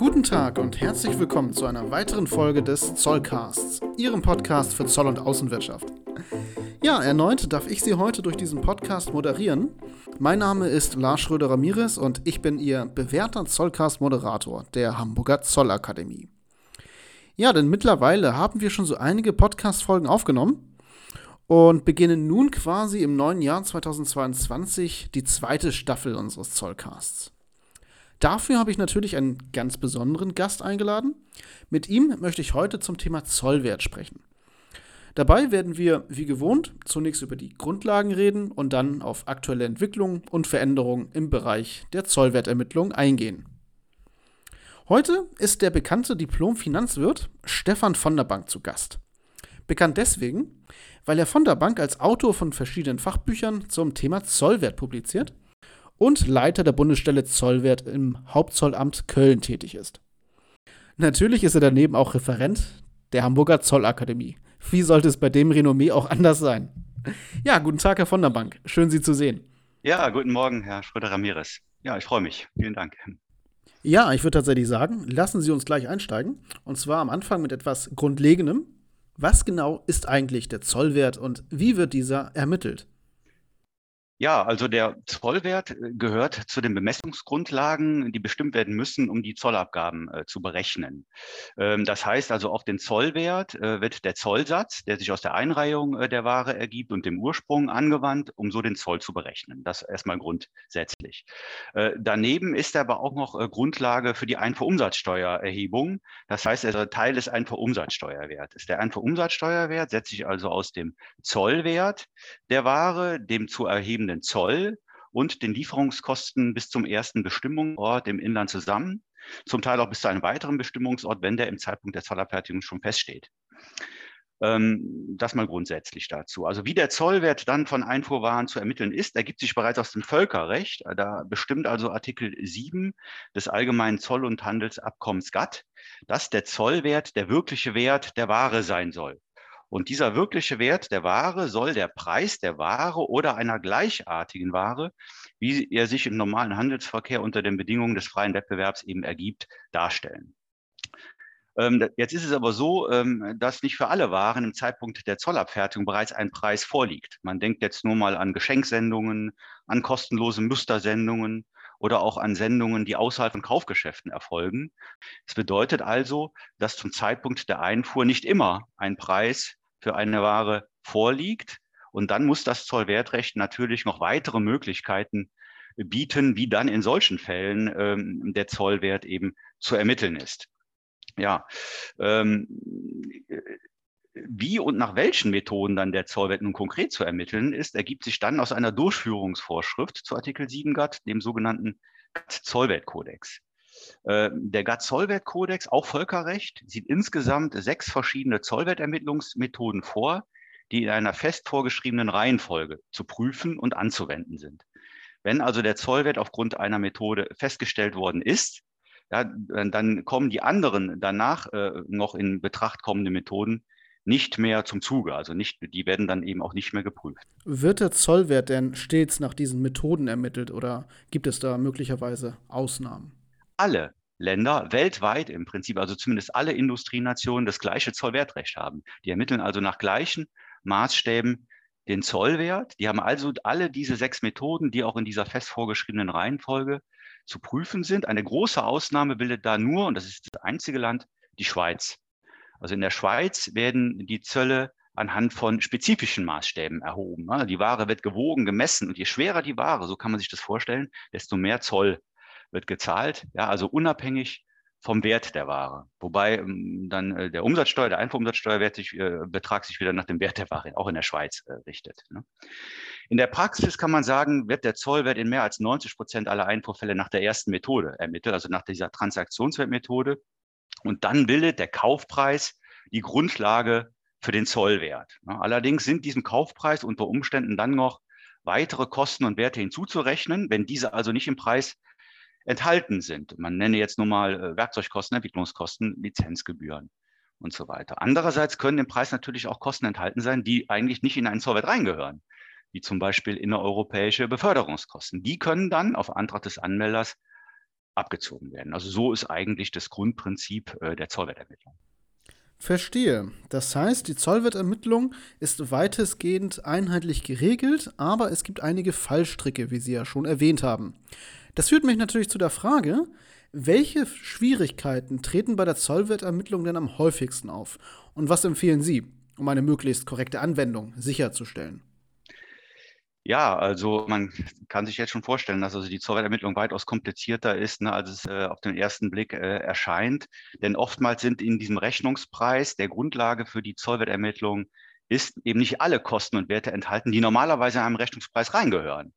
Guten Tag und herzlich willkommen zu einer weiteren Folge des Zollcasts, Ihrem Podcast für Zoll- und Außenwirtschaft. Ja, erneut darf ich Sie heute durch diesen Podcast moderieren. Mein Name ist Lars Schröder-Ramirez und ich bin Ihr bewährter Zollcast-Moderator der Hamburger Zollakademie. Ja, denn mittlerweile haben wir schon so einige Podcast-Folgen aufgenommen und beginnen nun quasi im neuen Jahr 2022 die zweite Staffel unseres Zollcasts. Dafür habe ich natürlich einen ganz besonderen Gast eingeladen. Mit ihm möchte ich heute zum Thema Zollwert sprechen. Dabei werden wir, wie gewohnt, zunächst über die Grundlagen reden und dann auf aktuelle Entwicklungen und Veränderungen im Bereich der Zollwertermittlung eingehen. Heute ist der bekannte Diplom-Finanzwirt Stefan von der Bank zu Gast. Bekannt deswegen, weil er von der Bank als Autor von verschiedenen Fachbüchern zum Thema Zollwert publiziert und Leiter der Bundesstelle Zollwert im Hauptzollamt Köln tätig ist. Natürlich ist er daneben auch Referent der Hamburger Zollakademie. Wie sollte es bei dem Renommee auch anders sein? Ja, guten Tag, Herr von der Bank. Schön, Sie zu sehen. Ja, guten Morgen, Herr Schröder-Ramirez. Ja, ich freue mich. Vielen Dank. Ja, ich würde tatsächlich sagen, lassen Sie uns gleich einsteigen. Und zwar am Anfang mit etwas Grundlegendem. Was genau ist eigentlich der Zollwert und wie wird dieser ermittelt? Ja, also der Zollwert äh, gehört zu den Bemessungsgrundlagen, die bestimmt werden müssen, um die Zollabgaben äh, zu berechnen. Ähm, das heißt also, auf den Zollwert äh, wird der Zollsatz, der sich aus der Einreihung äh, der Ware ergibt und dem Ursprung angewandt, um so den Zoll zu berechnen. Das erstmal grundsätzlich. Äh, daneben ist er aber auch noch äh, Grundlage für die Einfuhrumsatzsteuererhebung. Das heißt, ist Teil des Einfuhrumsatzsteuerwertes. Der Einfuhrumsatzsteuerwert setzt sich also aus dem Zollwert der Ware, dem zu erhebenden den Zoll und den Lieferungskosten bis zum ersten Bestimmungsort im Inland zusammen, zum Teil auch bis zu einem weiteren Bestimmungsort, wenn der im Zeitpunkt der Zollabfertigung schon feststeht. Ähm, das mal grundsätzlich dazu. Also wie der Zollwert dann von Einfuhrwaren zu ermitteln ist, ergibt sich bereits aus dem Völkerrecht. Da bestimmt also Artikel 7 des Allgemeinen Zoll- und Handelsabkommens GATT, dass der Zollwert der wirkliche Wert der Ware sein soll. Und dieser wirkliche Wert der Ware soll der Preis der Ware oder einer gleichartigen Ware, wie er sich im normalen Handelsverkehr unter den Bedingungen des freien Wettbewerbs eben ergibt, darstellen. Ähm, jetzt ist es aber so, ähm, dass nicht für alle Waren im Zeitpunkt der Zollabfertigung bereits ein Preis vorliegt. Man denkt jetzt nur mal an Geschenksendungen, an kostenlose Mustersendungen oder auch an Sendungen, die außerhalb von Kaufgeschäften erfolgen. Das bedeutet also, dass zum Zeitpunkt der Einfuhr nicht immer ein Preis für eine Ware vorliegt. Und dann muss das Zollwertrecht natürlich noch weitere Möglichkeiten bieten, wie dann in solchen Fällen ähm, der Zollwert eben zu ermitteln ist. Ja, ähm, wie und nach welchen Methoden dann der Zollwert nun konkret zu ermitteln ist, ergibt sich dann aus einer Durchführungsvorschrift zu Artikel 7 GATT, dem sogenannten GATT-Zollwertkodex. Äh, der GATT-Zollwertkodex, auch Völkerrecht, sieht insgesamt sechs verschiedene Zollwertermittlungsmethoden vor, die in einer fest vorgeschriebenen Reihenfolge zu prüfen und anzuwenden sind. Wenn also der Zollwert aufgrund einer Methode festgestellt worden ist, ja, dann kommen die anderen danach äh, noch in Betracht kommende Methoden nicht mehr zum Zuge. Also nicht, die werden dann eben auch nicht mehr geprüft. Wird der Zollwert denn stets nach diesen Methoden ermittelt oder gibt es da möglicherweise Ausnahmen? Alle Länder weltweit im Prinzip, also zumindest alle Industrienationen, das gleiche Zollwertrecht haben. Die ermitteln also nach gleichen Maßstäben den Zollwert. Die haben also alle diese sechs Methoden, die auch in dieser fest vorgeschriebenen Reihenfolge zu prüfen sind. Eine große Ausnahme bildet da nur, und das ist das einzige Land, die Schweiz. Also in der Schweiz werden die Zölle anhand von spezifischen Maßstäben erhoben. Die Ware wird gewogen, gemessen und je schwerer die Ware, so kann man sich das vorstellen, desto mehr Zoll wird gezahlt, ja, also unabhängig vom Wert der Ware. Wobei ähm, dann äh, der Umsatzsteuer, der Einfuhrumsatzsteuerwert sich, äh, Betrag sich wieder nach dem Wert der Ware auch in der Schweiz äh, richtet. Ne? In der Praxis kann man sagen, wird der Zollwert in mehr als 90 Prozent aller Einfuhrfälle nach der ersten Methode ermittelt, also nach dieser Transaktionswertmethode. Und dann bildet der Kaufpreis die Grundlage für den Zollwert. Ne? Allerdings sind diesem Kaufpreis unter Umständen dann noch weitere Kosten und Werte hinzuzurechnen. Wenn diese also nicht im Preis enthalten sind. Man nenne jetzt nur mal äh, Werkzeugkosten, Entwicklungskosten, Lizenzgebühren und so weiter. Andererseits können im Preis natürlich auch Kosten enthalten sein, die eigentlich nicht in einen Zollwert reingehören, wie zum Beispiel innereuropäische Beförderungskosten. Die können dann auf Antrag des Anmelders abgezogen werden. Also so ist eigentlich das Grundprinzip äh, der Zollwertermittlung. Verstehe. Das heißt, die Zollwertermittlung ist weitestgehend einheitlich geregelt, aber es gibt einige Fallstricke, wie Sie ja schon erwähnt haben. Das führt mich natürlich zu der Frage, welche Schwierigkeiten treten bei der Zollwertermittlung denn am häufigsten auf? Und was empfehlen Sie, um eine möglichst korrekte Anwendung sicherzustellen? Ja, also man kann sich jetzt schon vorstellen, dass also die Zollwertermittlung weitaus komplizierter ist, ne, als es äh, auf den ersten Blick äh, erscheint. Denn oftmals sind in diesem Rechnungspreis der Grundlage für die Zollwertermittlung ist eben nicht alle Kosten und Werte enthalten, die normalerweise in einem Rechnungspreis reingehören.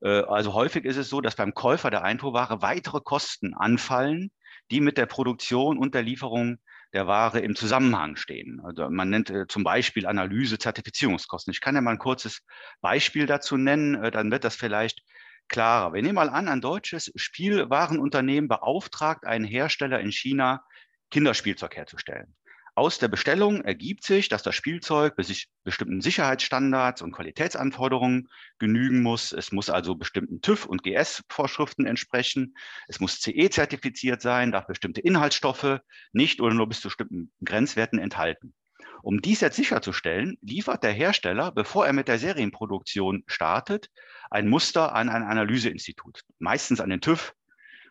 Äh, also häufig ist es so, dass beim Käufer der Einfuhrware weitere Kosten anfallen, die mit der Produktion und der Lieferung der Ware im Zusammenhang stehen. Also man nennt äh, zum Beispiel Analyse, Zertifizierungskosten. Ich kann ja mal ein kurzes Beispiel dazu nennen, äh, dann wird das vielleicht klarer. Wir nehmen mal an, ein deutsches Spielwarenunternehmen beauftragt einen Hersteller in China, Kinderspielzeug herzustellen. Aus der Bestellung ergibt sich, dass das Spielzeug bestimmten Sicherheitsstandards und Qualitätsanforderungen genügen muss. Es muss also bestimmten TÜV- und GS-Vorschriften entsprechen. Es muss CE-zertifiziert sein, darf bestimmte Inhaltsstoffe nicht oder nur bis zu bestimmten Grenzwerten enthalten. Um dies jetzt sicherzustellen, liefert der Hersteller, bevor er mit der Serienproduktion startet, ein Muster an ein Analyseinstitut, meistens an den TÜV,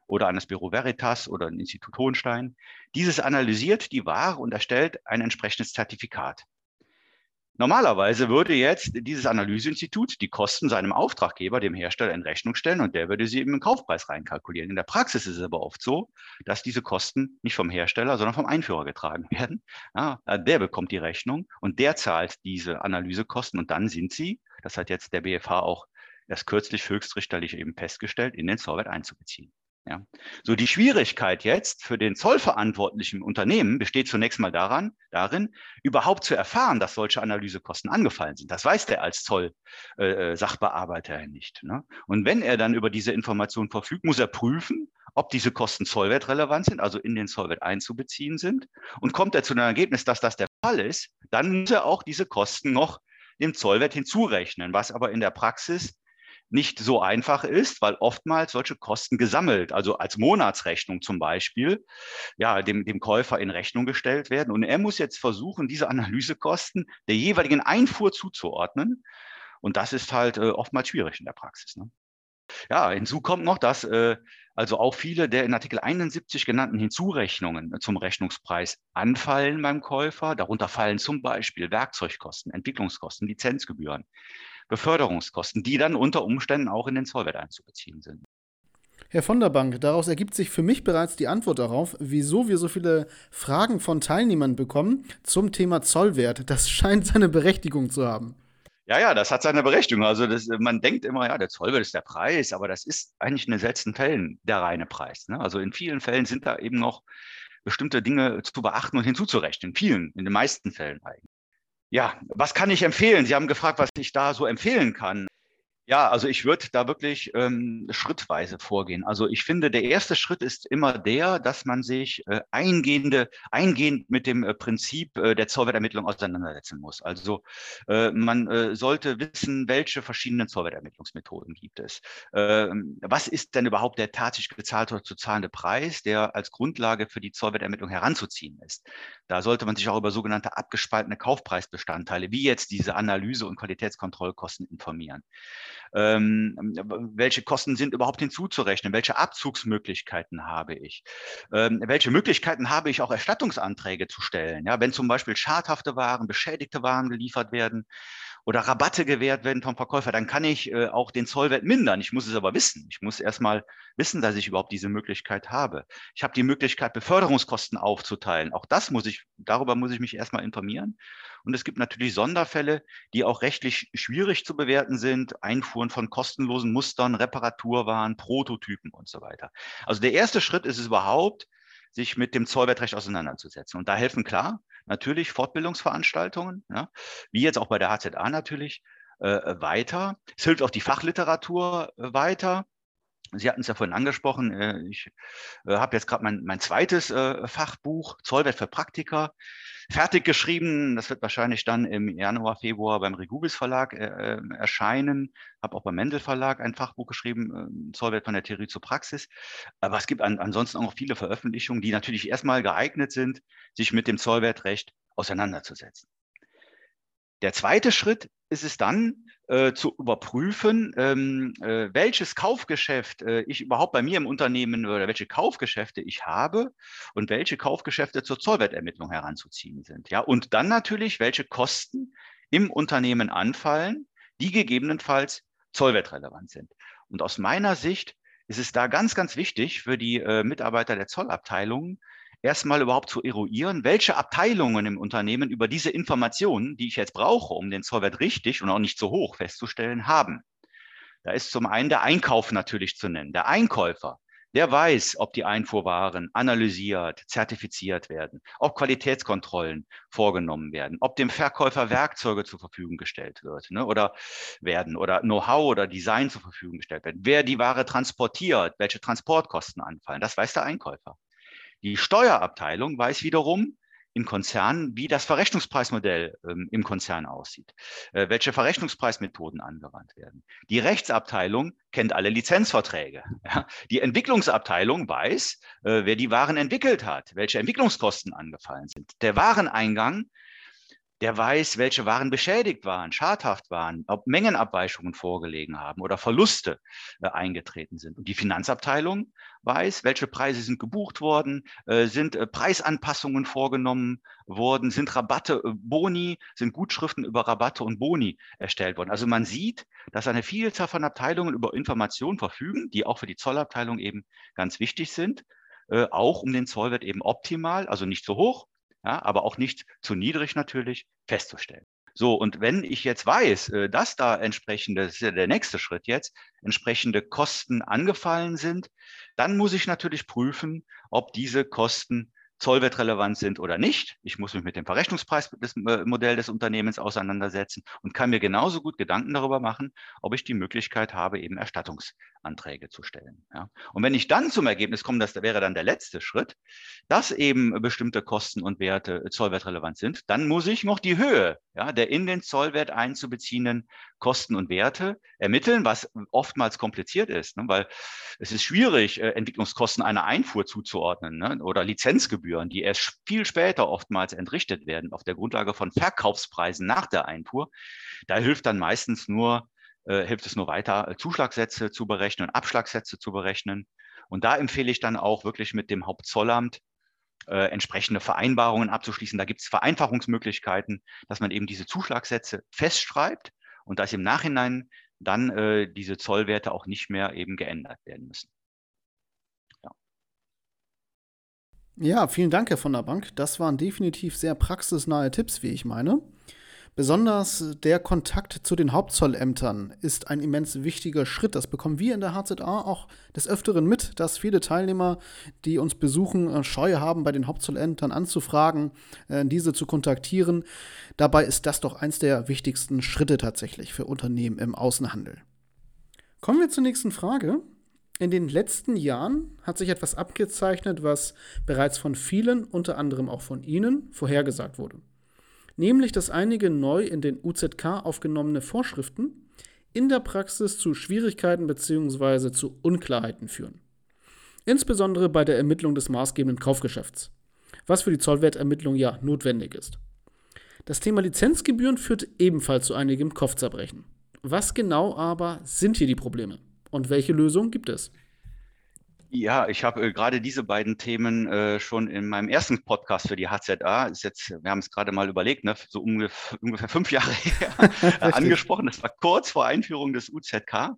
oder an das Büro Veritas oder ein Institut Hohenstein. Dieses analysiert die Ware und erstellt ein entsprechendes Zertifikat. Normalerweise würde jetzt dieses Analyseinstitut die Kosten seinem Auftraggeber, dem Hersteller, in Rechnung stellen und der würde sie im Kaufpreis reinkalkulieren. In der Praxis ist es aber oft so, dass diese Kosten nicht vom Hersteller, sondern vom Einführer getragen werden. Ja, der bekommt die Rechnung und der zahlt diese Analysekosten und dann sind sie, das hat jetzt der BFH auch erst kürzlich höchstrichterlich eben festgestellt, in den Zollwert einzubeziehen. Ja. So die Schwierigkeit jetzt für den zollverantwortlichen Unternehmen besteht zunächst mal daran, darin, überhaupt zu erfahren, dass solche Analysekosten angefallen sind. Das weiß der als Zoll-Sachbearbeiter äh, nicht. Ne? Und wenn er dann über diese Information verfügt, muss er prüfen, ob diese Kosten zollwertrelevant sind, also in den Zollwert einzubeziehen sind. Und kommt er zu einem Ergebnis, dass das der Fall ist, dann muss er auch diese Kosten noch dem Zollwert hinzurechnen, was aber in der Praxis nicht so einfach ist, weil oftmals solche Kosten gesammelt, also als Monatsrechnung zum Beispiel, ja, dem, dem Käufer in Rechnung gestellt werden. Und er muss jetzt versuchen, diese Analysekosten der jeweiligen Einfuhr zuzuordnen. Und das ist halt äh, oftmals schwierig in der Praxis. Ne? Ja, hinzu kommt noch, dass äh, also auch viele der in Artikel 71 genannten Hinzurechnungen zum Rechnungspreis anfallen beim Käufer. Darunter fallen zum Beispiel Werkzeugkosten, Entwicklungskosten, Lizenzgebühren. Beförderungskosten, die dann unter Umständen auch in den Zollwert einzubeziehen sind. Herr von der Bank, daraus ergibt sich für mich bereits die Antwort darauf, wieso wir so viele Fragen von Teilnehmern bekommen zum Thema Zollwert. Das scheint seine Berechtigung zu haben. Ja, ja, das hat seine Berechtigung. Also das, man denkt immer, ja, der Zollwert ist der Preis, aber das ist eigentlich in den seltenen Fällen der reine Preis. Ne? Also in vielen Fällen sind da eben noch bestimmte Dinge zu beachten und hinzuzurechnen. In vielen, in den meisten Fällen eigentlich. Ja, was kann ich empfehlen? Sie haben gefragt, was ich da so empfehlen kann. Ja, also ich würde da wirklich ähm, schrittweise vorgehen. Also ich finde, der erste Schritt ist immer der, dass man sich äh, eingehende, eingehend mit dem äh, Prinzip äh, der Zollwertermittlung auseinandersetzen muss. Also äh, man äh, sollte wissen, welche verschiedenen Zollwertermittlungsmethoden gibt es. Ähm, was ist denn überhaupt der tatsächlich gezahlte oder zu zahlende Preis, der als Grundlage für die Zollwertermittlung heranzuziehen ist? Da sollte man sich auch über sogenannte abgespaltene Kaufpreisbestandteile, wie jetzt diese Analyse- und Qualitätskontrollkosten informieren. Ähm, welche Kosten sind überhaupt hinzuzurechnen? Welche Abzugsmöglichkeiten habe ich? Ähm, welche Möglichkeiten habe ich auch Erstattungsanträge zu stellen? Ja, wenn zum Beispiel schadhafte Waren, beschädigte Waren geliefert werden, oder Rabatte gewährt werden vom Verkäufer, dann kann ich äh, auch den Zollwert mindern. Ich muss es aber wissen. Ich muss erstmal wissen, dass ich überhaupt diese Möglichkeit habe. Ich habe die Möglichkeit, Beförderungskosten aufzuteilen. Auch das muss ich, darüber muss ich mich erstmal informieren. Und es gibt natürlich Sonderfälle, die auch rechtlich schwierig zu bewerten sind. Einfuhren von kostenlosen Mustern, Reparaturwaren, Prototypen und so weiter. Also der erste Schritt ist es überhaupt, sich mit dem Zollwertrecht auseinanderzusetzen. Und da helfen klar natürlich Fortbildungsveranstaltungen, ja, wie jetzt auch bei der HZA natürlich, äh, weiter. Es hilft auch die Fachliteratur äh, weiter. Sie hatten es ja vorhin angesprochen, äh, ich äh, habe jetzt gerade mein, mein zweites äh, Fachbuch, Zollwert für Praktiker, fertig geschrieben. Das wird wahrscheinlich dann im Januar, Februar beim Regubis Verlag erscheinen. Habe auch beim Mendel Verlag ein Fachbuch geschrieben, Zollwert von der Theorie zur Praxis. Aber es gibt an, ansonsten auch noch viele Veröffentlichungen, die natürlich erstmal geeignet sind, sich mit dem Zollwertrecht auseinanderzusetzen. Der zweite Schritt ist es dann, äh, zu überprüfen, ähm, äh, welches Kaufgeschäft äh, ich überhaupt bei mir im Unternehmen oder welche Kaufgeschäfte ich habe und welche Kaufgeschäfte zur Zollwertermittlung heranzuziehen sind. Ja, und dann natürlich, welche Kosten im Unternehmen anfallen, die gegebenenfalls zollwertrelevant sind. Und aus meiner Sicht ist es da ganz, ganz wichtig für die äh, Mitarbeiter der Zollabteilungen, erstmal überhaupt zu eruieren, welche Abteilungen im Unternehmen über diese Informationen, die ich jetzt brauche, um den Zollwert richtig und auch nicht zu hoch festzustellen, haben. Da ist zum einen der Einkauf natürlich zu nennen. Der Einkäufer, der weiß, ob die Einfuhrwaren analysiert, zertifiziert werden, ob Qualitätskontrollen vorgenommen werden, ob dem Verkäufer Werkzeuge zur Verfügung gestellt wird ne, oder werden oder Know-how oder Design zur Verfügung gestellt werden, wer die Ware transportiert, welche Transportkosten anfallen, das weiß der Einkäufer. Die Steuerabteilung weiß wiederum im Konzern, wie das Verrechnungspreismodell ähm, im Konzern aussieht, äh, welche Verrechnungspreismethoden angewandt werden. Die Rechtsabteilung kennt alle Lizenzverträge. Ja. Die Entwicklungsabteilung weiß, äh, wer die Waren entwickelt hat, welche Entwicklungskosten angefallen sind. Der Wareneingang der weiß, welche Waren beschädigt waren, schadhaft waren, ob Mengenabweichungen vorgelegen haben oder Verluste äh, eingetreten sind. Und die Finanzabteilung weiß, welche Preise sind gebucht worden, äh, sind äh, Preisanpassungen vorgenommen worden, sind Rabatte, äh, Boni, sind Gutschriften über Rabatte und Boni erstellt worden. Also man sieht, dass eine Vielzahl von Abteilungen über Informationen verfügen, die auch für die Zollabteilung eben ganz wichtig sind, äh, auch um den Zollwert eben optimal, also nicht zu hoch, ja, aber auch nicht zu niedrig natürlich festzustellen. So, und wenn ich jetzt weiß, äh, dass da entsprechende, das ist ja der nächste Schritt jetzt, entsprechende Kosten angefallen sind, dann muss ich natürlich prüfen, ob diese Kosten zollwertrelevant sind oder nicht. Ich muss mich mit dem Verrechnungspreismodell des Unternehmens auseinandersetzen und kann mir genauso gut Gedanken darüber machen, ob ich die Möglichkeit habe, eben Erstattungsanträge zu stellen. Ja. Und wenn ich dann zum Ergebnis komme, das wäre dann der letzte Schritt, dass eben bestimmte Kosten und Werte zollwertrelevant sind, dann muss ich noch die Höhe ja, der in den Zollwert einzubeziehenden Kosten und Werte ermitteln, was oftmals kompliziert ist, ne, weil es ist schwierig, äh, Entwicklungskosten einer Einfuhr zuzuordnen ne, oder Lizenzgebühren, die erst viel später oftmals entrichtet werden auf der Grundlage von Verkaufspreisen nach der Einfuhr. Da hilft dann meistens nur, äh, hilft es nur weiter, äh, Zuschlagsätze zu berechnen, Abschlagssätze zu berechnen. Und da empfehle ich dann auch wirklich mit dem Hauptzollamt äh, entsprechende Vereinbarungen abzuschließen. Da gibt es Vereinfachungsmöglichkeiten, dass man eben diese Zuschlagsätze festschreibt und dass im Nachhinein dann äh, diese Zollwerte auch nicht mehr eben geändert werden müssen. Ja. ja, vielen Dank, Herr von der Bank. Das waren definitiv sehr praxisnahe Tipps, wie ich meine. Besonders der Kontakt zu den Hauptzollämtern ist ein immens wichtiger Schritt. Das bekommen wir in der HZA auch des Öfteren mit, dass viele Teilnehmer, die uns besuchen, äh, Scheu haben, bei den Hauptzollämtern anzufragen, äh, diese zu kontaktieren. Dabei ist das doch eins der wichtigsten Schritte tatsächlich für Unternehmen im Außenhandel. Kommen wir zur nächsten Frage. In den letzten Jahren hat sich etwas abgezeichnet, was bereits von vielen, unter anderem auch von Ihnen, vorhergesagt wurde nämlich dass einige neu in den UZK aufgenommene Vorschriften in der Praxis zu Schwierigkeiten bzw. zu Unklarheiten führen. Insbesondere bei der Ermittlung des maßgebenden Kaufgeschäfts, was für die Zollwertermittlung ja notwendig ist. Das Thema Lizenzgebühren führt ebenfalls zu einigem Kopfzerbrechen. Was genau aber sind hier die Probleme und welche Lösungen gibt es? Ja, ich habe äh, gerade diese beiden Themen äh, schon in meinem ersten Podcast für die HZA, ist jetzt, wir haben es gerade mal überlegt, ne, so ungefähr, ungefähr fünf Jahre her, äh, angesprochen. Das war kurz vor Einführung des UZK.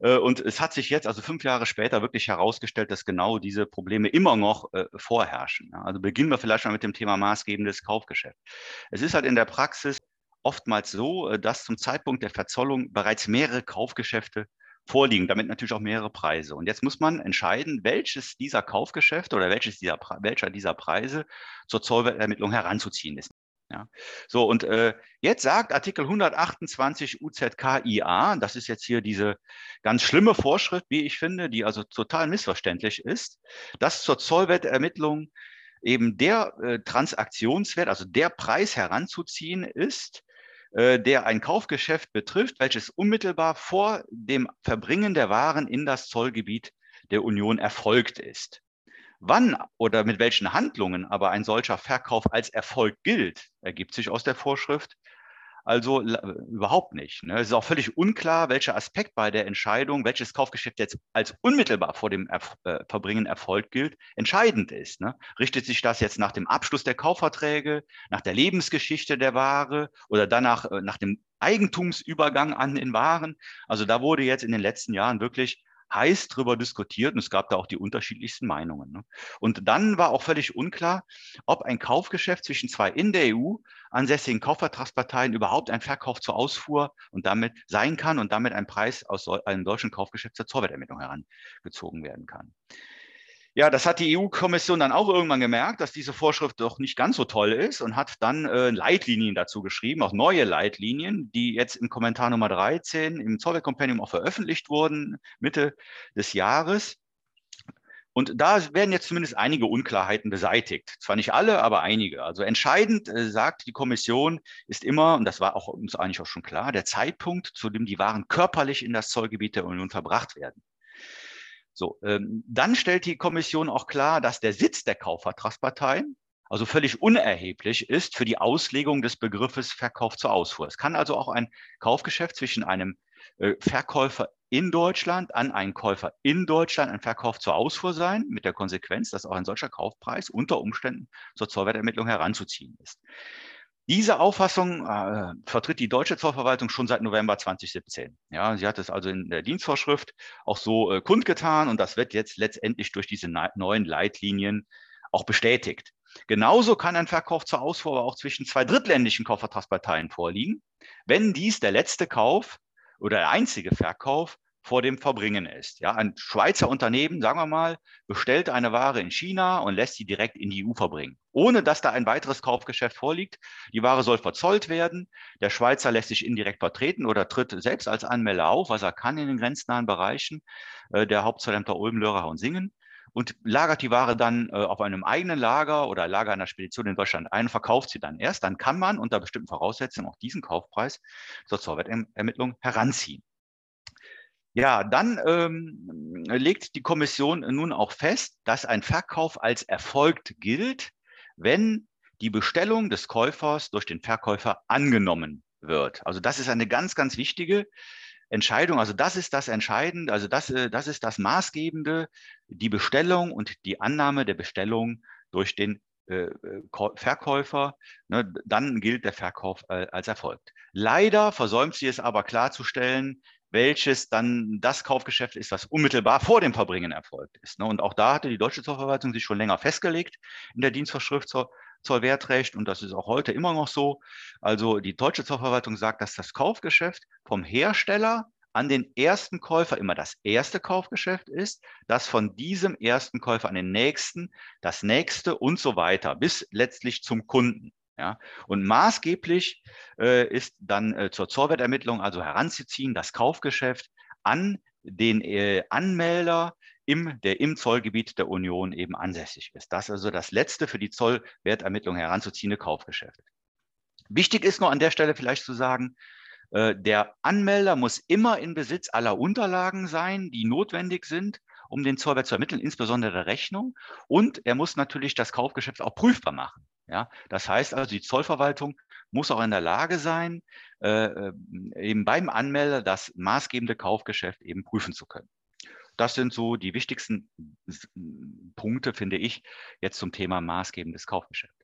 Äh, und es hat sich jetzt, also fünf Jahre später, wirklich herausgestellt, dass genau diese Probleme immer noch äh, vorherrschen. Ja. Also beginnen wir vielleicht mal mit dem Thema maßgebendes Kaufgeschäft. Es ist halt in der Praxis oftmals so, äh, dass zum Zeitpunkt der Verzollung bereits mehrere Kaufgeschäfte vorliegen, damit natürlich auch mehrere Preise. Und jetzt muss man entscheiden, welches dieser Kaufgeschäfte oder welches dieser, welcher dieser Preise zur Zollwertermittlung heranzuziehen ist. Ja. So, und äh, jetzt sagt Artikel 128 UZKIA, das ist jetzt hier diese ganz schlimme Vorschrift, wie ich finde, die also total missverständlich ist, dass zur Zollwertermittlung eben der äh, Transaktionswert, also der Preis heranzuziehen ist, der ein Kaufgeschäft betrifft, welches unmittelbar vor dem Verbringen der Waren in das Zollgebiet der Union erfolgt ist. Wann oder mit welchen Handlungen aber ein solcher Verkauf als Erfolg gilt, ergibt sich aus der Vorschrift also überhaupt nicht. Ne? Es ist auch völlig unklar, welcher Aspekt bei der Entscheidung, welches Kaufgeschäft jetzt als unmittelbar vor dem Erf äh, Verbringen Erfolg gilt, entscheidend ist. Ne? Richtet sich das jetzt nach dem Abschluss der Kaufverträge, nach der Lebensgeschichte der Ware oder danach äh, nach dem Eigentumsübergang an den Waren? Also da wurde jetzt in den letzten Jahren wirklich heiß darüber diskutiert und es gab da auch die unterschiedlichsten Meinungen. Ne? Und dann war auch völlig unklar, ob ein Kaufgeschäft zwischen zwei in der EU ansässigen Kaufvertragsparteien überhaupt ein Verkauf zur Ausfuhr und damit sein kann und damit ein Preis aus einem deutschen Kaufgeschäft zur Zollwertermittlung herangezogen werden kann. Ja, das hat die EU-Kommission dann auch irgendwann gemerkt, dass diese Vorschrift doch nicht ganz so toll ist und hat dann äh, Leitlinien dazu geschrieben, auch neue Leitlinien, die jetzt im Kommentar Nummer 13 im Zollwerk-Kompendium auch veröffentlicht wurden, Mitte des Jahres. Und da werden jetzt zumindest einige Unklarheiten beseitigt. Zwar nicht alle, aber einige. Also entscheidend, äh, sagt die Kommission, ist immer, und das war auch uns eigentlich auch schon klar, der Zeitpunkt, zu dem die Waren körperlich in das Zollgebiet der Union verbracht werden. So, ähm, dann stellt die Kommission auch klar, dass der Sitz der Kaufvertragsparteien also völlig unerheblich ist für die Auslegung des Begriffes Verkauf zur Ausfuhr. Es kann also auch ein Kaufgeschäft zwischen einem äh, Verkäufer in Deutschland an einen Käufer in Deutschland ein Verkauf zur Ausfuhr sein, mit der Konsequenz, dass auch ein solcher Kaufpreis unter Umständen zur Zollwertermittlung heranzuziehen ist. Diese Auffassung äh, vertritt die deutsche Zollverwaltung schon seit November 2017. Ja, sie hat es also in der Dienstvorschrift auch so äh, kundgetan und das wird jetzt letztendlich durch diese neuen Leitlinien auch bestätigt. Genauso kann ein Verkauf zur Ausfuhr auch zwischen zwei drittländischen Kaufvertragsparteien vorliegen, wenn dies der letzte Kauf oder der einzige Verkauf vor dem Verbringen ist. Ja, ein Schweizer Unternehmen, sagen wir mal, bestellt eine Ware in China und lässt sie direkt in die EU verbringen, ohne dass da ein weiteres Kaufgeschäft vorliegt. Die Ware soll verzollt werden. Der Schweizer lässt sich indirekt vertreten oder tritt selbst als Anmelder auf, was er kann in den grenznahen Bereichen äh, der Hauptzollämter Ulm, Lörrach und Singen und lagert die Ware dann äh, auf einem eigenen Lager oder Lager einer Spedition in Deutschland ein, verkauft sie dann erst. Dann kann man unter bestimmten Voraussetzungen auch diesen Kaufpreis zur Zollwertermittlung heranziehen. Ja, dann ähm, legt die Kommission nun auch fest, dass ein Verkauf als erfolgt gilt, wenn die Bestellung des Käufers durch den Verkäufer angenommen wird. Also das ist eine ganz, ganz wichtige Entscheidung. Also das ist das Entscheidende, also das, äh, das ist das Maßgebende, die Bestellung und die Annahme der Bestellung durch den äh, Verkäufer, ne, dann gilt der Verkauf äh, als erfolgt. Leider versäumt sie es aber klarzustellen, welches dann das Kaufgeschäft ist, was unmittelbar vor dem Verbringen erfolgt ist. Ne? Und auch da hatte die deutsche Zollverwaltung sich schon länger festgelegt in der Dienstvorschrift zur Zollwertrecht und das ist auch heute immer noch so. Also die deutsche Zollverwaltung sagt, dass das Kaufgeschäft vom Hersteller an den ersten Käufer immer das erste Kaufgeschäft ist, das von diesem ersten Käufer an den nächsten, das nächste und so weiter, bis letztlich zum Kunden. Ja, und maßgeblich äh, ist dann äh, zur Zollwertermittlung also heranzuziehen das Kaufgeschäft an den äh, Anmelder, im, der im Zollgebiet der Union eben ansässig ist. Das ist also das letzte für die Zollwertermittlung heranzuziehende Kaufgeschäft. Wichtig ist nur an der Stelle vielleicht zu sagen, äh, der Anmelder muss immer in Besitz aller Unterlagen sein, die notwendig sind, um den Zollwert zu ermitteln, insbesondere der Rechnung. Und er muss natürlich das Kaufgeschäft auch prüfbar machen. Ja, das heißt also, die Zollverwaltung muss auch in der Lage sein, äh, äh, eben beim Anmelder das maßgebende Kaufgeschäft eben prüfen zu können. Das sind so die wichtigsten Punkte, finde ich, jetzt zum Thema maßgebendes Kaufgeschäft.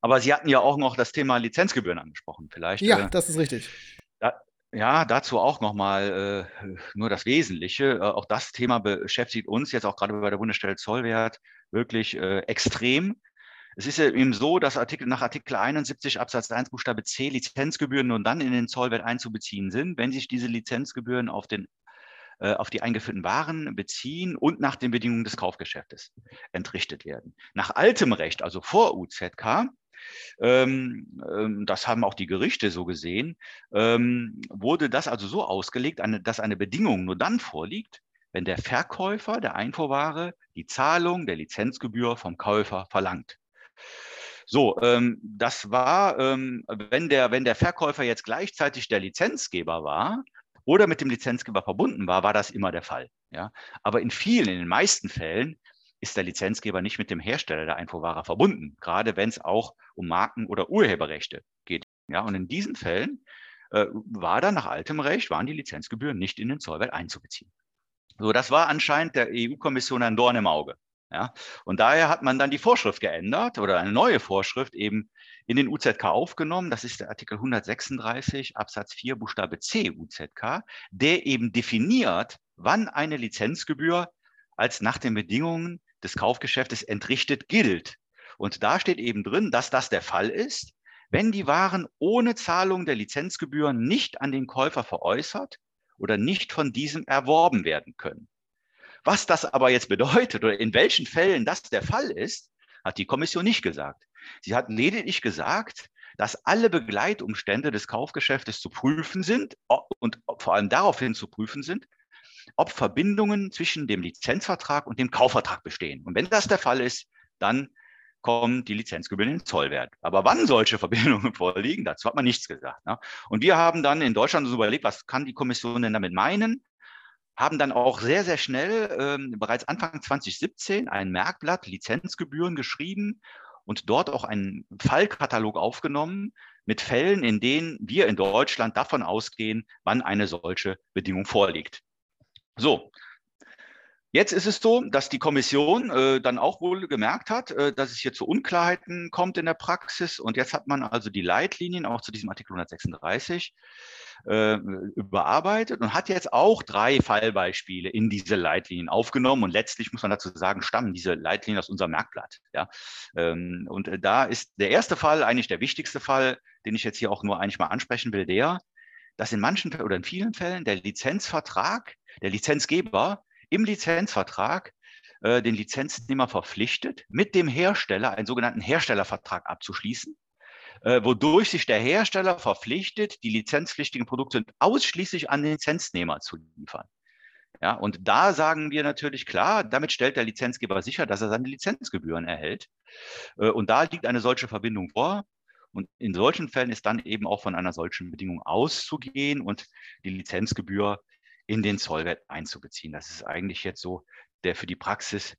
Aber Sie hatten ja auch noch das Thema Lizenzgebühren angesprochen, vielleicht. Ja, äh, das ist richtig. Da, ja, dazu auch nochmal äh, nur das Wesentliche. Äh, auch das Thema beschäftigt uns jetzt auch gerade bei der Bundesstelle Zollwert wirklich äh, extrem. Es ist eben so, dass Artikel, nach Artikel 71 Absatz 1 Buchstabe C Lizenzgebühren nun dann in den Zollwert einzubeziehen sind, wenn sich diese Lizenzgebühren auf, den, äh, auf die eingeführten Waren beziehen und nach den Bedingungen des Kaufgeschäftes entrichtet werden. Nach altem Recht, also vor UZK, ähm, ähm, das haben auch die Gerichte so gesehen, ähm, wurde das also so ausgelegt, dass eine Bedingung nur dann vorliegt, wenn der Verkäufer der Einfuhrware die Zahlung der Lizenzgebühr vom Käufer verlangt. So, ähm, das war, ähm, wenn, der, wenn der Verkäufer jetzt gleichzeitig der Lizenzgeber war oder mit dem Lizenzgeber verbunden war, war das immer der Fall. Ja? Aber in vielen, in den meisten Fällen ist der Lizenzgeber nicht mit dem Hersteller der Einfuhrware verbunden, gerade wenn es auch um Marken- oder Urheberrechte geht. Ja? Und in diesen Fällen äh, war dann nach altem Recht, waren die Lizenzgebühren nicht in den Zollwert einzubeziehen. So, das war anscheinend der EU-Kommission ein Dorn im Auge. Ja, und daher hat man dann die Vorschrift geändert oder eine neue Vorschrift eben in den UZK aufgenommen. Das ist der Artikel 136 Absatz 4 Buchstabe C UZK, der eben definiert, wann eine Lizenzgebühr als nach den Bedingungen des Kaufgeschäftes entrichtet gilt. Und da steht eben drin, dass das der Fall ist, wenn die Waren ohne Zahlung der Lizenzgebühren nicht an den Käufer veräußert oder nicht von diesem erworben werden können. Was das aber jetzt bedeutet oder in welchen Fällen das der Fall ist, hat die Kommission nicht gesagt. Sie hat lediglich gesagt, dass alle Begleitumstände des Kaufgeschäftes zu prüfen sind und vor allem daraufhin zu prüfen sind, ob Verbindungen zwischen dem Lizenzvertrag und dem Kaufvertrag bestehen. Und wenn das der Fall ist, dann kommen die Lizenzgebühren in den Zollwert. Aber wann solche Verbindungen vorliegen, dazu hat man nichts gesagt. Ne? Und wir haben dann in Deutschland so überlegt, was kann die Kommission denn damit meinen? Haben dann auch sehr, sehr schnell, ähm, bereits Anfang 2017, ein Merkblatt Lizenzgebühren geschrieben und dort auch einen Fallkatalog aufgenommen mit Fällen, in denen wir in Deutschland davon ausgehen, wann eine solche Bedingung vorliegt. So, Jetzt ist es so, dass die Kommission äh, dann auch wohl gemerkt hat, äh, dass es hier zu Unklarheiten kommt in der Praxis. Und jetzt hat man also die Leitlinien auch zu diesem Artikel 136 äh, überarbeitet und hat jetzt auch drei Fallbeispiele in diese Leitlinien aufgenommen. Und letztlich muss man dazu sagen, stammen diese Leitlinien aus unserem Merkblatt. Ja? Ähm, und äh, da ist der erste Fall eigentlich der wichtigste Fall, den ich jetzt hier auch nur eigentlich mal ansprechen will, der, dass in manchen oder in vielen Fällen der Lizenzvertrag, der Lizenzgeber im Lizenzvertrag äh, den Lizenznehmer verpflichtet, mit dem Hersteller einen sogenannten Herstellervertrag abzuschließen, äh, wodurch sich der Hersteller verpflichtet, die lizenzpflichtigen Produkte ausschließlich an den Lizenznehmer zu liefern. Ja, und da sagen wir natürlich klar, damit stellt der Lizenzgeber sicher, dass er seine Lizenzgebühren erhält. Äh, und da liegt eine solche Verbindung vor. Und in solchen Fällen ist dann eben auch von einer solchen Bedingung auszugehen und die Lizenzgebühr in den Zollwert einzubeziehen. Das ist eigentlich jetzt so der für die Praxis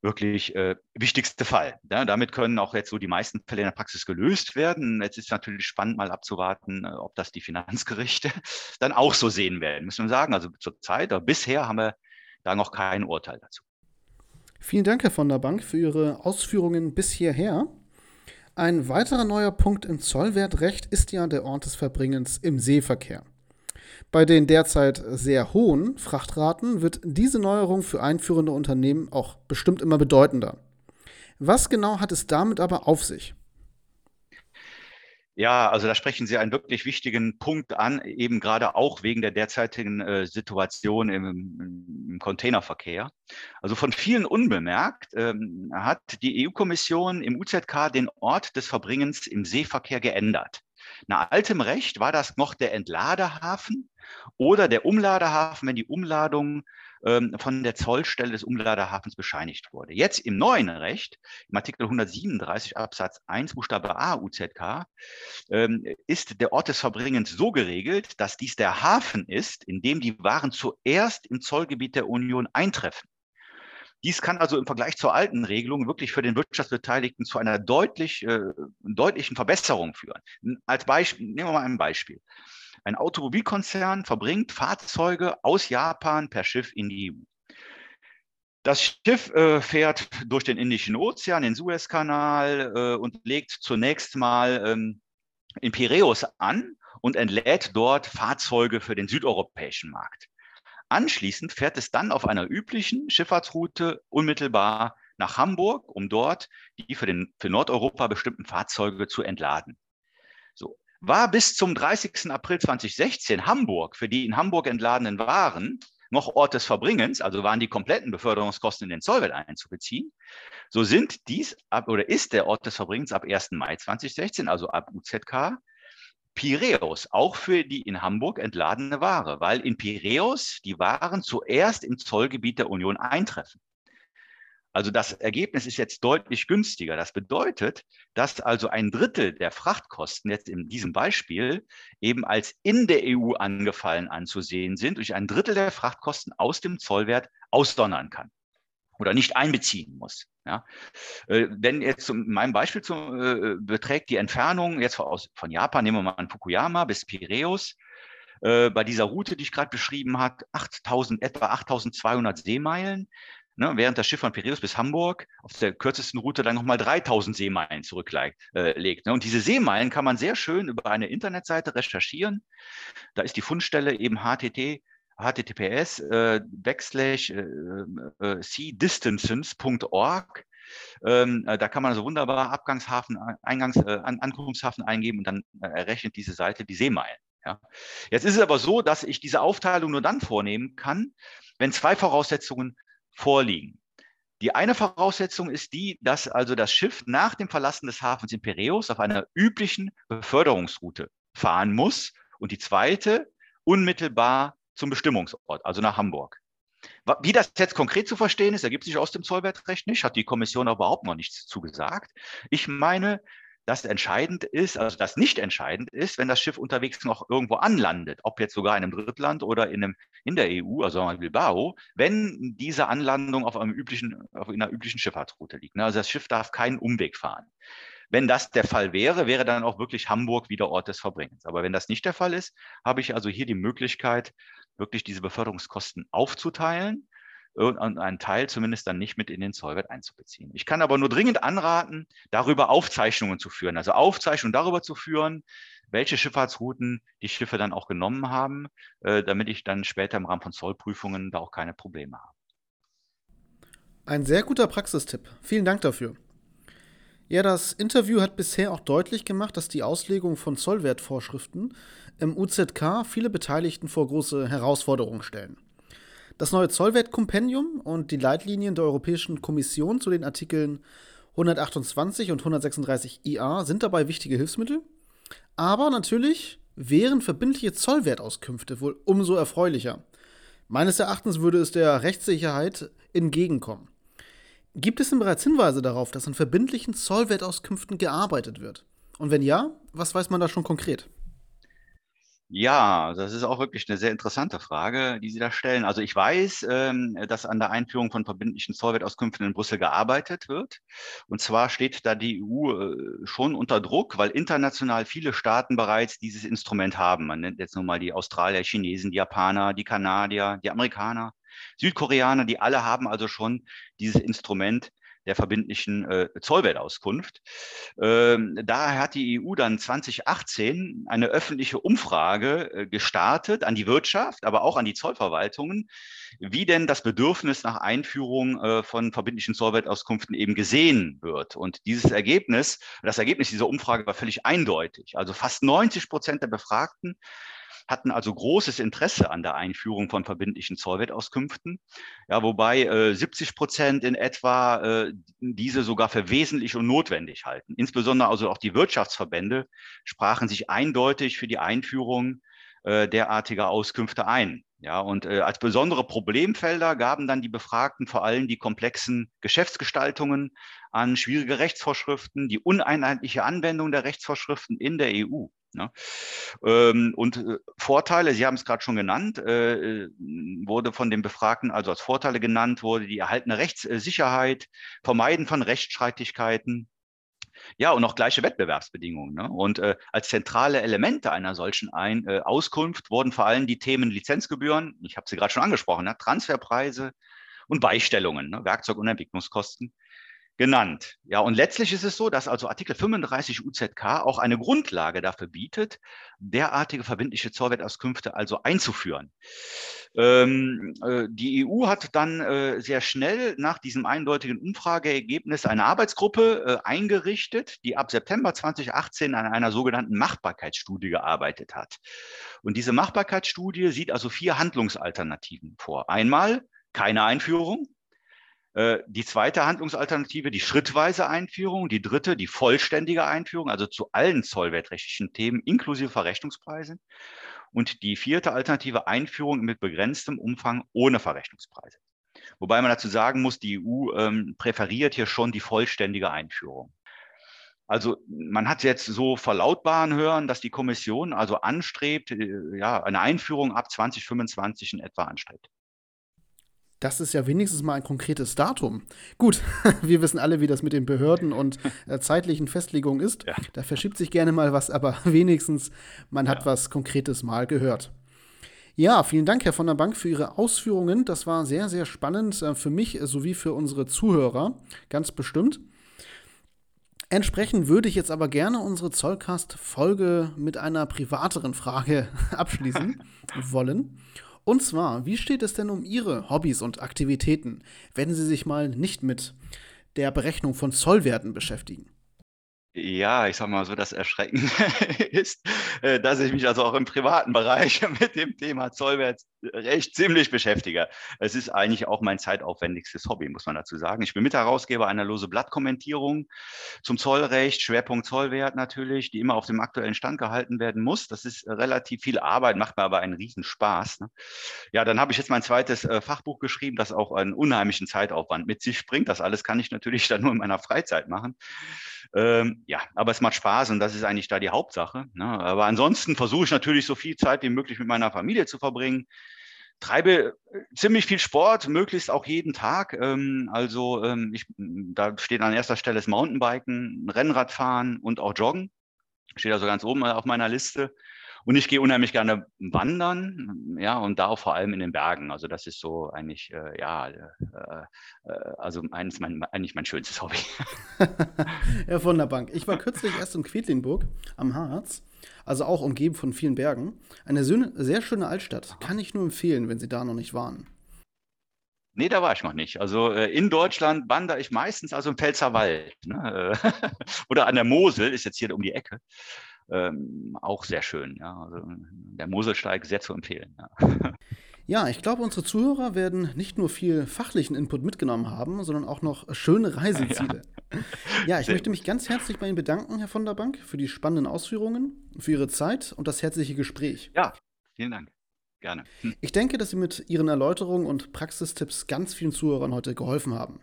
wirklich äh, wichtigste Fall. Ja, damit können auch jetzt so die meisten Fälle in der Praxis gelöst werden. Jetzt ist natürlich spannend, mal abzuwarten, äh, ob das die Finanzgerichte dann auch so sehen werden. Müssen wir sagen, also zurzeit, aber bisher haben wir da noch kein Urteil dazu. Vielen Dank, Herr von der Bank, für Ihre Ausführungen bis hierher. Ein weiterer neuer Punkt im Zollwertrecht ist ja der Ort des Verbringens im Seeverkehr. Bei den derzeit sehr hohen Frachtraten wird diese Neuerung für einführende Unternehmen auch bestimmt immer bedeutender. Was genau hat es damit aber auf sich? Ja, also da sprechen Sie einen wirklich wichtigen Punkt an, eben gerade auch wegen der derzeitigen äh, Situation im, im, Containerverkehr. Also von vielen unbemerkt ähm, hat die EU-Kommission im UZK den Ort des Verbringens im Seeverkehr geändert. Nach altem Recht war das noch der Entladehafen oder der Umladehafen, wenn die Umladung ähm, von der Zollstelle des Umladehafens bescheinigt wurde. Jetzt im neuen Recht, im Artikel 137 Absatz 1 Buchstabe A UZK, ähm, ist der Ort des Verbringens so geregelt, dass dies der Hafen ist, in dem die Waren zuerst im Zollgebiet der Union eintreffen. Dies kann also im Vergleich zur alten Regelung wirklich für den Wirtschaftsbeteiligten zu einer deutlich, äh, deutlichen Verbesserung führen. Als Beispiel, nehmen wir mal ein Beispiel. Ein Automobilkonzern verbringt Fahrzeuge aus Japan per Schiff in die EU. Das Schiff äh, fährt durch den Indischen Ozean, den Suezkanal äh, und legt zunächst mal ähm, in Piräus an und entlädt dort Fahrzeuge für den südeuropäischen Markt. Anschließend fährt es dann auf einer üblichen Schifffahrtsroute unmittelbar nach Hamburg, um dort die für, den, für Nordeuropa bestimmten Fahrzeuge zu entladen. So. War bis zum 30. April 2016 Hamburg für die in Hamburg entladenen Waren noch Ort des Verbringens, also waren die kompletten Beförderungskosten in den Zollwert einzubeziehen, so sind dies ab, oder ist der Ort des Verbringens ab 1. Mai 2016, also ab UZK, Piräus, auch für die in Hamburg entladene Ware, weil in Piräus die Waren zuerst im Zollgebiet der Union eintreffen. Also das Ergebnis ist jetzt deutlich günstiger. Das bedeutet, dass also ein Drittel der Frachtkosten jetzt in diesem Beispiel eben als in der EU angefallen anzusehen sind, durch ein Drittel der Frachtkosten aus dem Zollwert ausdonnern kann oder nicht einbeziehen muss. Ja. Äh, wenn jetzt in meinem Beispiel zu, äh, beträgt die Entfernung jetzt aus, von Japan, nehmen wir mal an Fukuyama bis Piräus, äh, bei dieser Route, die ich gerade beschrieben habe, 8000, etwa 8200 Seemeilen ne, während das Schiff von Piräus bis Hamburg auf der kürzesten Route dann nochmal 3000 Seemeilen zurücklegt. Äh, ne? Und diese Seemeilen kann man sehr schön über eine Internetseite recherchieren. Da ist die Fundstelle eben htt https äh, backslash äh, äh, seadistances.org. Ähm, äh, da kann man also wunderbar Abgangshafen, Eingangs, äh, An Ankunftshafen eingeben und dann äh, errechnet diese Seite die Seemeilen. Ja. Jetzt ist es aber so, dass ich diese Aufteilung nur dann vornehmen kann, wenn zwei Voraussetzungen vorliegen. Die eine Voraussetzung ist die, dass also das Schiff nach dem Verlassen des Hafens in Piräus auf einer üblichen Beförderungsroute fahren muss und die zweite unmittelbar zum Bestimmungsort, also nach Hamburg. Wie das jetzt konkret zu verstehen ist, ergibt sich aus dem Zollwertrecht nicht, hat die Kommission überhaupt noch nichts zugesagt. Ich meine, das entscheidend ist, also das nicht entscheidend ist, wenn das Schiff unterwegs noch irgendwo anlandet, ob jetzt sogar in einem Drittland oder in, einem, in der EU, also in Bilbao, wenn diese Anlandung auf, einem üblichen, auf einer üblichen Schifffahrtsroute liegt. Ne? Also das Schiff darf keinen Umweg fahren. Wenn das der Fall wäre, wäre dann auch wirklich Hamburg wieder Ort des Verbringens. Aber wenn das nicht der Fall ist, habe ich also hier die Möglichkeit, wirklich diese Beförderungskosten aufzuteilen und einen Teil zumindest dann nicht mit in den Zollwert einzubeziehen. Ich kann aber nur dringend anraten, darüber Aufzeichnungen zu führen, also Aufzeichnungen darüber zu führen, welche Schifffahrtsrouten die Schiffe dann auch genommen haben, äh, damit ich dann später im Rahmen von Zollprüfungen da auch keine Probleme habe. Ein sehr guter Praxistipp. Vielen Dank dafür. Ja, das Interview hat bisher auch deutlich gemacht, dass die Auslegung von Zollwertvorschriften im UZK viele Beteiligten vor große Herausforderungen stellen. Das neue Zollwertkompendium und die Leitlinien der Europäischen Kommission zu den Artikeln 128 und 136 IA sind dabei wichtige Hilfsmittel. Aber natürlich wären verbindliche Zollwertauskünfte wohl umso erfreulicher. Meines Erachtens würde es der Rechtssicherheit entgegenkommen. Gibt es denn bereits Hinweise darauf, dass an verbindlichen Zollwertauskünften gearbeitet wird? Und wenn ja, was weiß man da schon konkret? Ja, das ist auch wirklich eine sehr interessante Frage, die Sie da stellen. Also ich weiß, ähm, dass an der Einführung von verbindlichen Zollwertauskünften in Brüssel gearbeitet wird. Und zwar steht da die EU äh, schon unter Druck, weil international viele Staaten bereits dieses Instrument haben. Man nennt jetzt nur mal die Australier, Chinesen, die Japaner, die Kanadier, die Amerikaner, Südkoreaner, die alle haben also schon dieses Instrument der verbindlichen äh, Zollwertauskunft. Ähm, daher hat die EU dann 2018 eine öffentliche Umfrage äh, gestartet an die Wirtschaft, aber auch an die Zollverwaltungen, wie denn das Bedürfnis nach Einführung äh, von verbindlichen Zollwertauskünften eben gesehen wird. Und dieses Ergebnis, das Ergebnis dieser Umfrage war völlig eindeutig. Also fast 90 Prozent der Befragten hatten also großes Interesse an der Einführung von verbindlichen Zollwertauskünften, ja, wobei äh, 70 Prozent in etwa äh, diese sogar für wesentlich und notwendig halten. Insbesondere also auch die Wirtschaftsverbände sprachen sich eindeutig für die Einführung äh, derartiger Auskünfte ein. Ja, und äh, als besondere Problemfelder gaben dann die Befragten vor allem die komplexen Geschäftsgestaltungen an, schwierige Rechtsvorschriften, die uneinheitliche Anwendung der Rechtsvorschriften in der EU. Ne? Ähm, und äh, Vorteile, Sie haben es gerade schon genannt, äh, äh, wurde von den Befragten also als Vorteile genannt, wurde die erhaltene Rechtssicherheit, Vermeiden von Rechtsstreitigkeiten, ja, und auch gleiche Wettbewerbsbedingungen. Ne? Und äh, als zentrale Elemente einer solchen Ein äh, Auskunft wurden vor allem die Themen Lizenzgebühren, ich habe sie gerade schon angesprochen, ne? Transferpreise und Beistellungen, ne? Werkzeug- und Entwicklungskosten genannt. Ja, und letztlich ist es so, dass also Artikel 35 UZK auch eine Grundlage dafür bietet, derartige verbindliche Zollwertauskünfte also einzuführen. Ähm, äh, die EU hat dann äh, sehr schnell nach diesem eindeutigen Umfrageergebnis eine Arbeitsgruppe äh, eingerichtet, die ab September 2018 an einer sogenannten Machbarkeitsstudie gearbeitet hat. Und diese Machbarkeitsstudie sieht also vier Handlungsalternativen vor. Einmal keine Einführung, die zweite Handlungsalternative, die schrittweise Einführung. Die dritte, die vollständige Einführung, also zu allen zollwertrechtlichen Themen inklusive Verrechnungspreise. Und die vierte Alternative, Einführung mit begrenztem Umfang ohne Verrechnungspreise. Wobei man dazu sagen muss, die EU ähm, präferiert hier schon die vollständige Einführung. Also man hat jetzt so verlautbaren hören, dass die Kommission also anstrebt, äh, ja, eine Einführung ab 2025 in etwa anstrebt. Das ist ja wenigstens mal ein konkretes Datum. Gut, wir wissen alle, wie das mit den Behörden und äh, zeitlichen Festlegungen ist. Ja. Da verschiebt sich gerne mal was, aber wenigstens man ja. hat was Konkretes mal gehört. Ja, vielen Dank, Herr von der Bank, für Ihre Ausführungen. Das war sehr, sehr spannend äh, für mich sowie für unsere Zuhörer, ganz bestimmt. Entsprechend würde ich jetzt aber gerne unsere Zollcast-Folge mit einer privateren Frage abschließen wollen. Und zwar, wie steht es denn um Ihre Hobbys und Aktivitäten, wenn Sie sich mal nicht mit der Berechnung von Zollwerten beschäftigen? Ja, ich sag mal so, das Erschreckende ist, äh, dass ich mich also auch im privaten Bereich mit dem Thema Zollwertrecht ziemlich beschäftige. Es ist eigentlich auch mein zeitaufwendigstes Hobby, muss man dazu sagen. Ich bin Mitherausgeber einer lose Blattkommentierung zum Zollrecht, Schwerpunkt Zollwert natürlich, die immer auf dem aktuellen Stand gehalten werden muss. Das ist relativ viel Arbeit, macht mir aber einen Riesenspaß. Ne? Ja, dann habe ich jetzt mein zweites äh, Fachbuch geschrieben, das auch einen unheimlichen Zeitaufwand mit sich bringt. Das alles kann ich natürlich dann nur in meiner Freizeit machen. Ähm, ja, aber es macht Spaß und das ist eigentlich da die Hauptsache. Ne? Aber ansonsten versuche ich natürlich so viel Zeit wie möglich mit meiner Familie zu verbringen. Treibe äh, ziemlich viel Sport, möglichst auch jeden Tag. Ähm, also ähm, ich, da steht an erster Stelle das Mountainbiken, Rennradfahren und auch Joggen. Steht also ganz oben auf meiner Liste. Und ich gehe unheimlich gerne wandern, ja, und da auch vor allem in den Bergen. Also das ist so eigentlich, äh, ja, äh, äh, also eines mein, eigentlich mein schönstes Hobby. Herr von der Bank, ich war kürzlich erst in Quedlinburg am Harz, also auch umgeben von vielen Bergen. Eine sehr schöne Altstadt, kann ich nur empfehlen, wenn Sie da noch nicht waren. Nee, da war ich noch nicht. Also äh, in Deutschland wandere ich meistens also im Pfälzerwald ne? oder an der Mosel, ist jetzt hier um die Ecke ähm, auch sehr schön. Ja. Also der Moselsteig sehr zu empfehlen. Ja. ja, ich glaube, unsere Zuhörer werden nicht nur viel fachlichen Input mitgenommen haben, sondern auch noch schöne Reiseziele. Ja, ja ich sehr möchte mich ganz herzlich bei Ihnen bedanken, Herr von der Bank, für die spannenden Ausführungen, für Ihre Zeit und das herzliche Gespräch. Ja, vielen Dank. Gerne. Hm. Ich denke, dass Sie mit Ihren Erläuterungen und Praxistipps ganz vielen Zuhörern heute geholfen haben.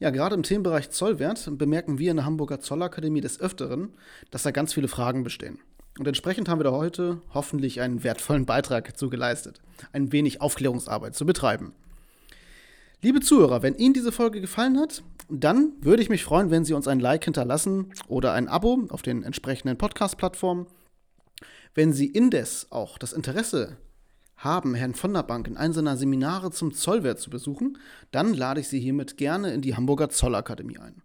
Ja, gerade im Themenbereich Zollwert bemerken wir in der Hamburger Zollakademie des Öfteren, dass da ganz viele Fragen bestehen. Und entsprechend haben wir da heute hoffentlich einen wertvollen Beitrag zu geleistet, ein wenig Aufklärungsarbeit zu betreiben. Liebe Zuhörer, wenn Ihnen diese Folge gefallen hat, dann würde ich mich freuen, wenn Sie uns ein Like hinterlassen oder ein Abo auf den entsprechenden Podcast-Plattformen. Wenn Sie indes auch das Interesse haben, Herrn von der Bank in einem seiner Seminare zum Zollwert zu besuchen, dann lade ich Sie hiermit gerne in die Hamburger Zollakademie ein.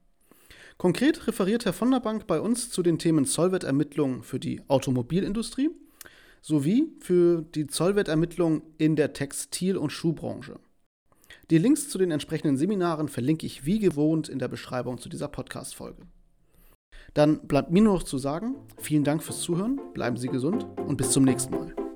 Konkret referiert Herr von der Bank bei uns zu den Themen Zollwertermittlung für die Automobilindustrie sowie für die Zollwertermittlung in der Textil- und Schuhbranche. Die Links zu den entsprechenden Seminaren verlinke ich wie gewohnt in der Beschreibung zu dieser Podcast-Folge. Dann bleibt mir nur noch zu sagen, vielen Dank fürs Zuhören, bleiben Sie gesund und bis zum nächsten Mal.